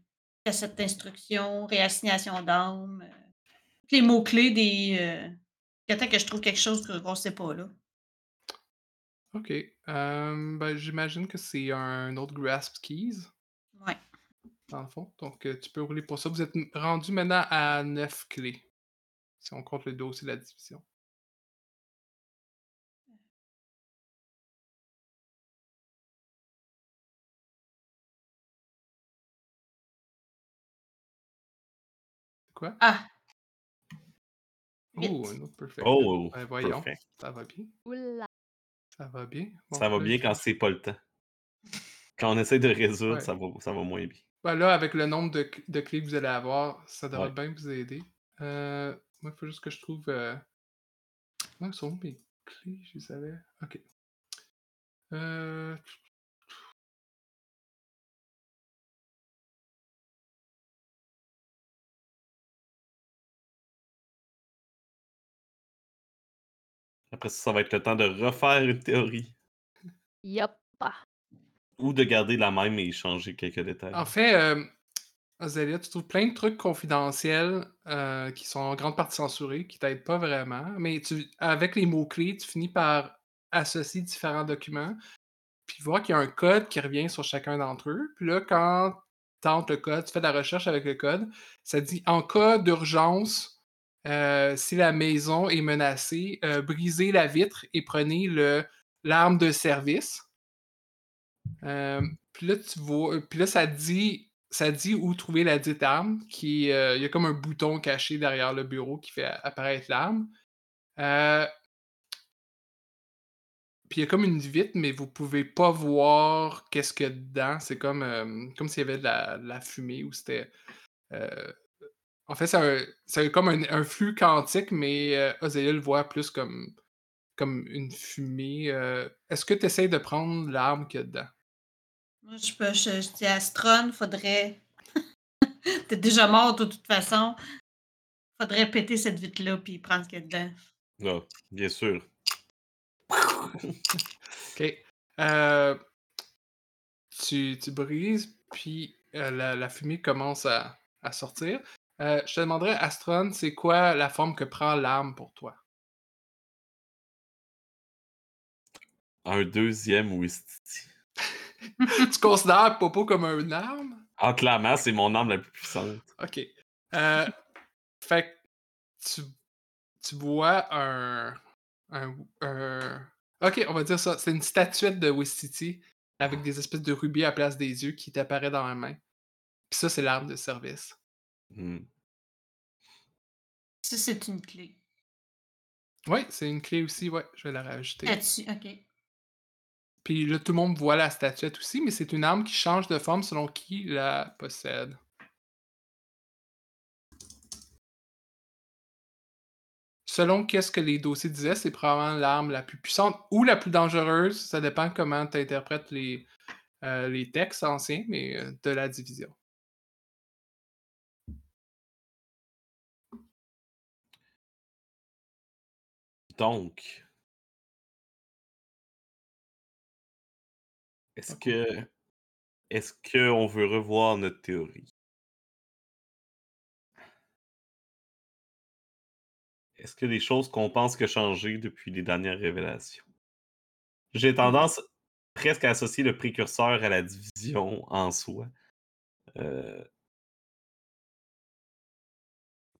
cassette d'instruction, réassignation d'âme. euh, tous les mots-clés des. Euh, Attends que je trouve quelque chose qu'on ne sait pas, là. OK. Euh, ben, j'imagine que c'est un autre Grasp Keys, Ouais. dans le fond. Donc, euh, tu peux rouler pour ça. Vous êtes rendu maintenant à 9 clés. Si on compte le dossier de la division. Quoi? Ah! Oh, un autre perfect. Oh, Ben, voyons. perfect. Ça va bien. Oula. Ça va bien. Bon, Ça va ben, bien quand c'est pas le temps. Quand on essaie de résoudre, Ouais. ça, va, ça va moins bien. Ben là, avec le nombre de, de clés que vous allez avoir, ça devrait Ouais. bien vous aider. Euh, moi, il faut juste que je trouve. Euh... Où sont mes clés Je les avais. Ok. Euh... Après ça, ça va être le temps de refaire une théorie. Yup. Ou de garder la même et changer quelques détails. En fait, euh, Azalea, tu trouves plein de trucs confidentiels euh, qui sont en grande partie censurés, qui t'aident pas vraiment. Mais tu, avec les mots-clés, tu finis par associer différents documents, puis voir qu'il y a un code qui revient sur chacun d'entre eux. Puis là, quand tu entres le code, tu fais de la recherche avec le code, ça dit en cas d'urgence, euh, si la maison est menacée, euh, brisez la vitre et prenez l'arme de service. Euh, puis là, tu vois, puis là, ça dit, ça dit où trouver la dite arme. Qui, il y a comme un bouton caché derrière le bureau qui fait apparaître l'arme. Puis il y a comme une vitre, mais vous pouvez pas voir qu'est-ce qu'il y a dedans. C'est comme, comme s'il y avait de la, fumée ou c'était. En fait, c'est comme un, un flux quantique, mais euh, le voit plus comme, comme une fumée. euh. Est-ce que tu essaies de prendre l'arme qu'il y a dedans? Moi, je, peux, je, je dis à Stron, faudrait. T'es déjà mort de toute façon. Faudrait péter cette vitre-là puis prendre ce qu'il y a dedans. Ah, bien sûr. OK. Euh, tu, tu brises, puis euh, la, la fumée commence à, à sortir. Euh, je te demanderais, Astron, c'est quoi la forme que prend l'arme pour toi? Un deuxième Wistiti. tu considères Popo comme un arme? Ah, clairement, c'est mon arme la plus puissante. OK. Euh, fait que tu, tu vois un, un, un- OK, on va dire ça. C'est une statuette de Wistiti avec des espèces de rubis à la place des yeux qui t'apparaît dans la main. Puis ça, c'est l'arme de service. Hmm. Ça, c'est une clé. Oui, c'est une clé aussi, ouais, je vais la rajouter. Là-dessus, OK. Puis là, tout le monde voit la statuette aussi, mais c'est une arme qui change de forme selon qui la possède. Selon qu'est-ce que les dossiers disaient, c'est probablement l'arme la plus puissante ou la plus dangereuse. Ça dépend comment tu interprètes les, euh, les textes anciens, mais euh, de la division. Donc, est-ce que est-ce qu'on veut revoir notre théorie? Est-ce que les choses qu'on pense que changé depuis les dernières révélations? J'ai tendance presque à associer le précurseur à la division en soi. Euh,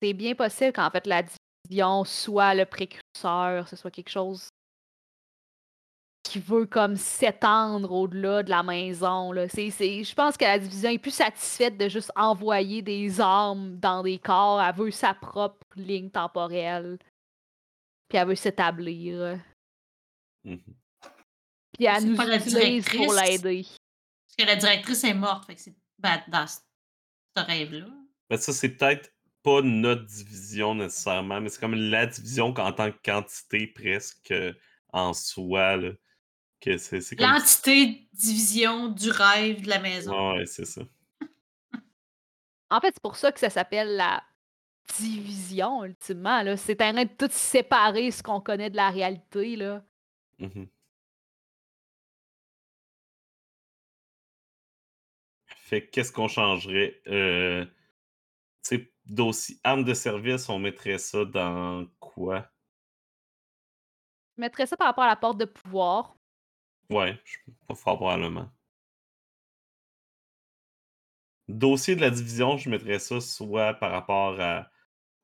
C'est bien possible qu'en fait la soit le précurseur, ce soit quelque chose qui veut comme s'étendre au-delà de la maison. Là. C'est, c'est, je pense que la division est plus satisfaite de juste envoyer des armes dans des corps. Elle veut sa propre ligne temporelle. Puis elle veut s'établir. Mhm. Puis elle nous la utilise pour l'aider. Parce que la directrice est morte. Fait que c'est ben, dans ce ce rêve-là. Ben, ça, c'est peut-être pas notre division nécessairement, mais c'est comme la division en tant que quantité presque euh, en soi. Là, que c'est, c'est comme... L'entité division du rêve de la maison. Ouais, c'est ça. En fait, c'est pour ça que ça s'appelle la division, ultimement. Là. C'est en train de tout séparer ce qu'on connaît de la réalité. Là. Mhm. Fait que qu'est-ce qu'on changerait? Euh, tu sais, dossier, armes de service, on mettrait ça dans quoi? Je mettrais ça par rapport à la porte de pouvoir. Ouais, je, pas fort probablement. Dossier de la division, je mettrais ça soit par rapport à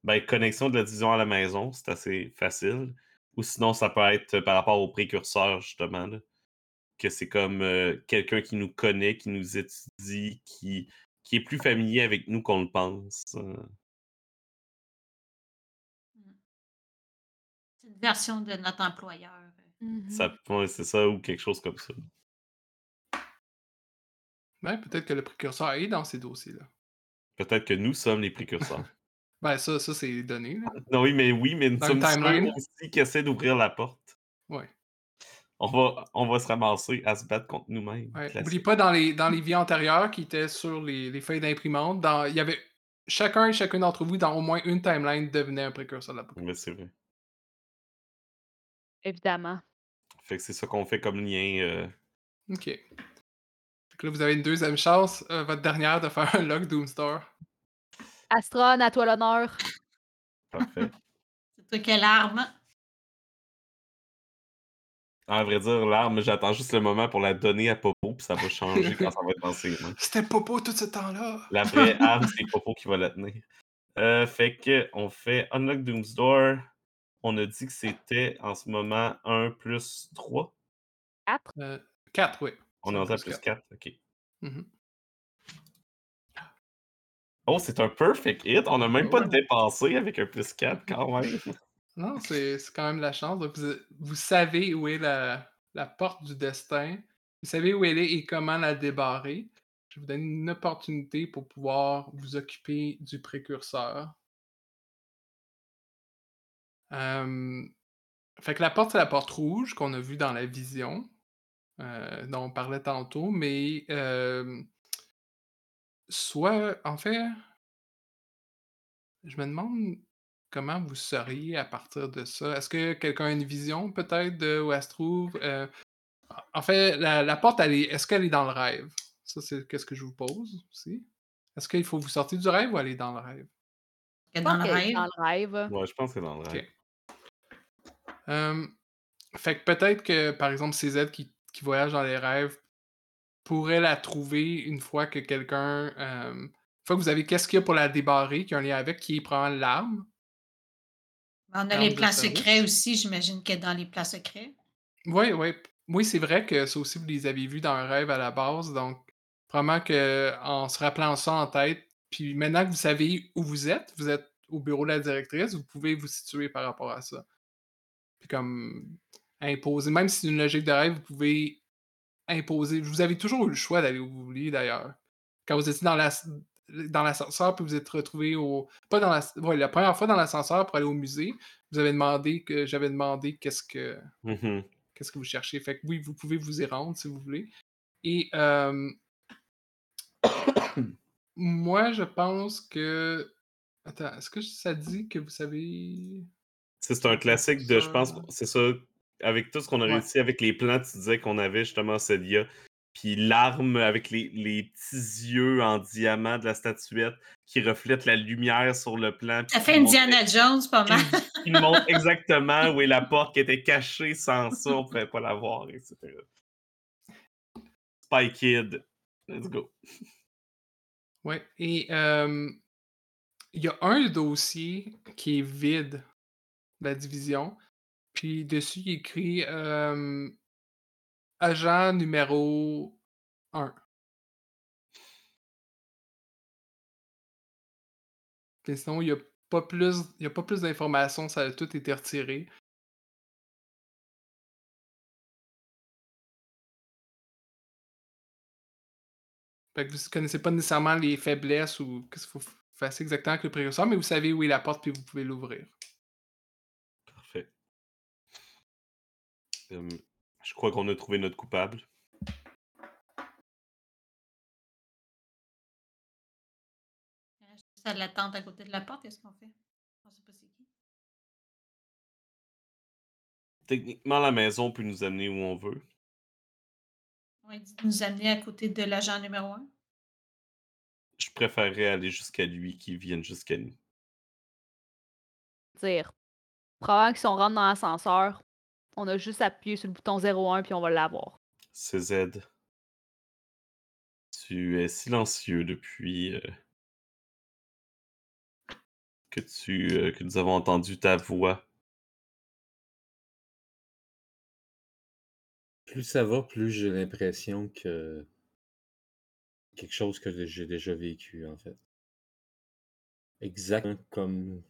ben, connexion de la division à la maison, c'est assez facile. Ou sinon, ça peut être par rapport au précurseur, justement. là. Que c'est comme euh, quelqu'un qui nous connaît, qui nous étudie, qui, qui est plus familier avec nous qu'on le pense. euh. C'est une version de notre employeur. Ça, ouais, c'est ça, ou quelque chose comme ça. Ouais, peut-être que le précurseur est dans ces dossiers-là. Peut-être que nous sommes les précurseurs. Ben, ça, ça c'est donné. Là. non, oui, mais oui, mais nous Dans sommes ceux aussi qui essaient d'ouvrir la porte. Ouais. On va, on va se ramasser à se battre contre nous-mêmes. Ouais. N'oublie pas, dans les, dans les vies antérieures qui étaient sur les, les feuilles d'imprimante, dans- il y avait chacun et chacune d'entre vous, dans au moins une timeline, devenait un précurseur de la Mais c'est vrai. Évidemment. Fait que c'est ça qu'on fait comme lien. euh, Ok. Fait que là, vous avez une deuxième chance, euh, votre dernière, de faire un log Doomstar. Astron, à toi l'honneur. Parfait. C'est toi quelle arme? À vrai dire, l'arme, j'attends juste le moment pour la donner à Popo, puis ça va changer quand ça va être dans ses mains. C'était Popo tout ce temps-là. La vraie arme, c'est Popo qui va la tenir. Euh, fait que on fait Unlock Doom's Door. On a dit que c'était en ce moment 1 plus 3. 4. Euh, 4, oui. On est à plus plus quatre. 4. OK. Mhm. Oh, c'est un perfect hit. On n'a même pas Ouais. dépensé avec un plus 4 quand même. Non, c'est quand même la chance. Vous, savez où est la, la porte du destin. Vous savez où elle est et comment la débarrer. Je vous donne une opportunité pour pouvoir vous occuper du précurseur. Euh, fait que la porte, c'est la porte rouge qu'on a vue dans la vision, euh, dont on parlait tantôt, mais euh, soit, en fait, je me demande comment vous seriez à partir de ça? Est-ce que quelqu'un a une vision peut-être de où elle se trouve? Euh, en fait, la, la porte, elle est, est-ce qu'elle est dans le rêve? Ça, c'est qu'est-ce que je vous pose aussi. Est-ce qu'il faut vous sortir du rêve ou elle est dans le rêve? Dans pense le est rêve. dans le rêve. Ouais, je pense que c'est dans le rêve. Euh, fait que peut-être que, par exemple, CZ qui, qui voyage dans les rêves pourrait la trouver une fois que quelqu'un. euh, une fois que vous avez qu'est-ce qu'il y a pour la débarrer, qui a un lien avec, qui prend l'arme. On a les plans secrets aussi, j'imagine est dans les plans secrets. Oui, oui. Oui, c'est vrai que ça aussi, vous les avez vus dans un rêve à la base. Donc, probablement que en se rappelant ça en tête, puis maintenant que vous savez où vous êtes, vous êtes au bureau de la directrice, vous pouvez vous situer par rapport à ça. Puis comme imposer, même si c'est une logique de rêve, vous pouvez imposer. Vous avez toujours eu le choix d'aller où vous vouliez d'ailleurs. Quand vous étiez dans la dans l'ascenseur, puis vous êtes retrouvé au. Pas dans la. ouais, la première fois dans l'ascenseur pour aller au musée, vous avez demandé que j'avais demandé qu'est-ce que Mhm. qu'est-ce que vous cherchez. Fait que oui, vous pouvez vous y rendre si vous voulez. Et euh, moi, je pense que. Attends, est-ce que ça dit que vous savez. C'est un classique de, je pense, c'est ça, avec tout ce qu'on a Ouais. réussi avec les plans, tu disais qu'on avait justement Celia, puis l'arme avec les, les petits yeux en diamant de la statuette qui reflète la lumière sur le plan. Ça fait Indiana Jones pas mal. qui nous montre exactement où est la porte qui était cachée sans ça, on pouvait pas la voir, etc. Spy Kid, let's go. Ouais. Et euh, il y a un dossier qui est vide de la division. Puis dessus, il écrit euh, agent numéro 1. Puis sinon, il n'y a pas plus, plus d'informations, ça a tout été retiré. Fait que vous connaissez pas nécessairement les faiblesses ou qu'est-ce qu'il faut faire exactement avec le précurseur, mais vous savez où est la porte puis vous pouvez l'ouvrir. Parfait. Hum, je crois qu'on a trouvé notre coupable. Ça l'attente à côté de la porte, qu'est-ce qu'on fait? On sait pas c'est qui. Techniquement, la maison peut nous amener où on veut. On dit de nous amener à côté de l'agent numéro 1. Je préférerais aller jusqu'à lui qu'il vienne jusqu'à nous. Dire. Probablement que si on rentre dans l'ascenseur, on a juste appuyé sur le bouton 01 puis on va l'avoir. CZ. Tu es silencieux depuis euh, que tu euh, que nous avons entendu ta voix. Plus ça va, plus j'ai l'impression que quelque chose que j'ai déjà vécu, en fait. Exactement comme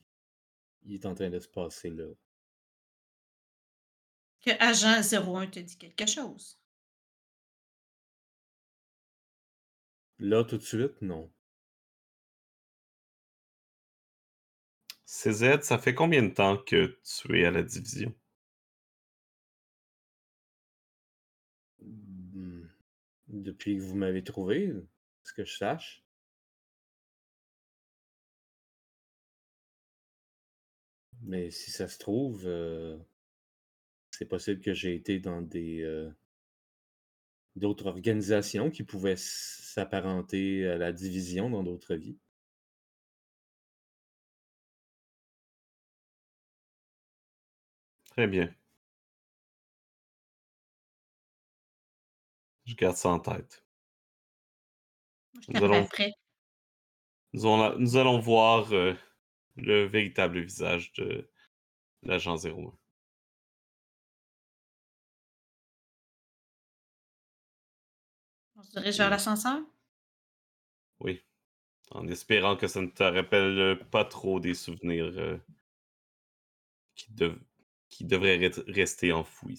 il est en train de se passer là. Que agent 01 te dit quelque chose. Là, tout de suite, non. CZ, ça fait combien de temps que tu es à la division? Hmm. Depuis que vous m'avez trouvé, ce que je sache. Mais si ça se trouve, euh, c'est possible que j'ai été dans des euh, d'autres organisations qui pouvaient s'apparenter à la division dans d'autres vies. Très bien. Je garde ça en tête. Moi, je Nous t'appelle allons- après. Nous, allons- nous allons voir euh, le véritable visage de l'agent 01. Se dirige vers l'ascenseur? Oui. En espérant que ça ne te rappelle euh, pas trop des souvenirs euh, qui, dev- qui devraient re- rester enfouis.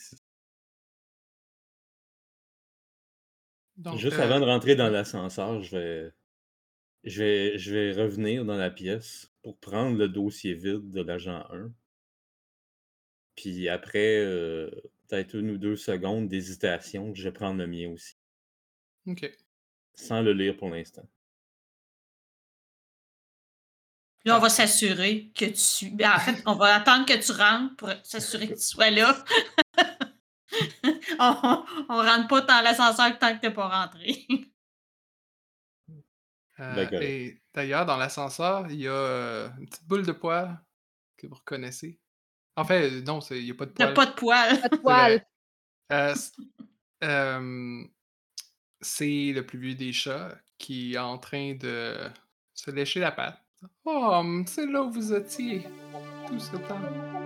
Donc, Juste euh, avant de rentrer dans l'ascenseur, je vais, je, vais, je vais revenir dans la pièce pour prendre le dossier vide de l'agent 1. Puis après, euh, peut-être une ou deux secondes d'hésitation, je vais prendre le mien aussi, Ok. sans le lire pour l'instant. Là, on va s'assurer que tu. ben, en fait, on va attendre que tu rentres pour s'assurer que tu sois là. on, on rentre pas dans l'ascenseur tant que tu n'es pas rentré. Euh, D'accord. et d'ailleurs, dans l'ascenseur, il y a euh, une petite boule de poil que vous reconnaissez. En fait, non, il n'y a pas de poil. pas de poils. Pas de poil. Euh, c- euh, c'est le plus vieux des chats qui est en train de se lécher la patte. Oh, c'est là où vous étiez tout ce temps.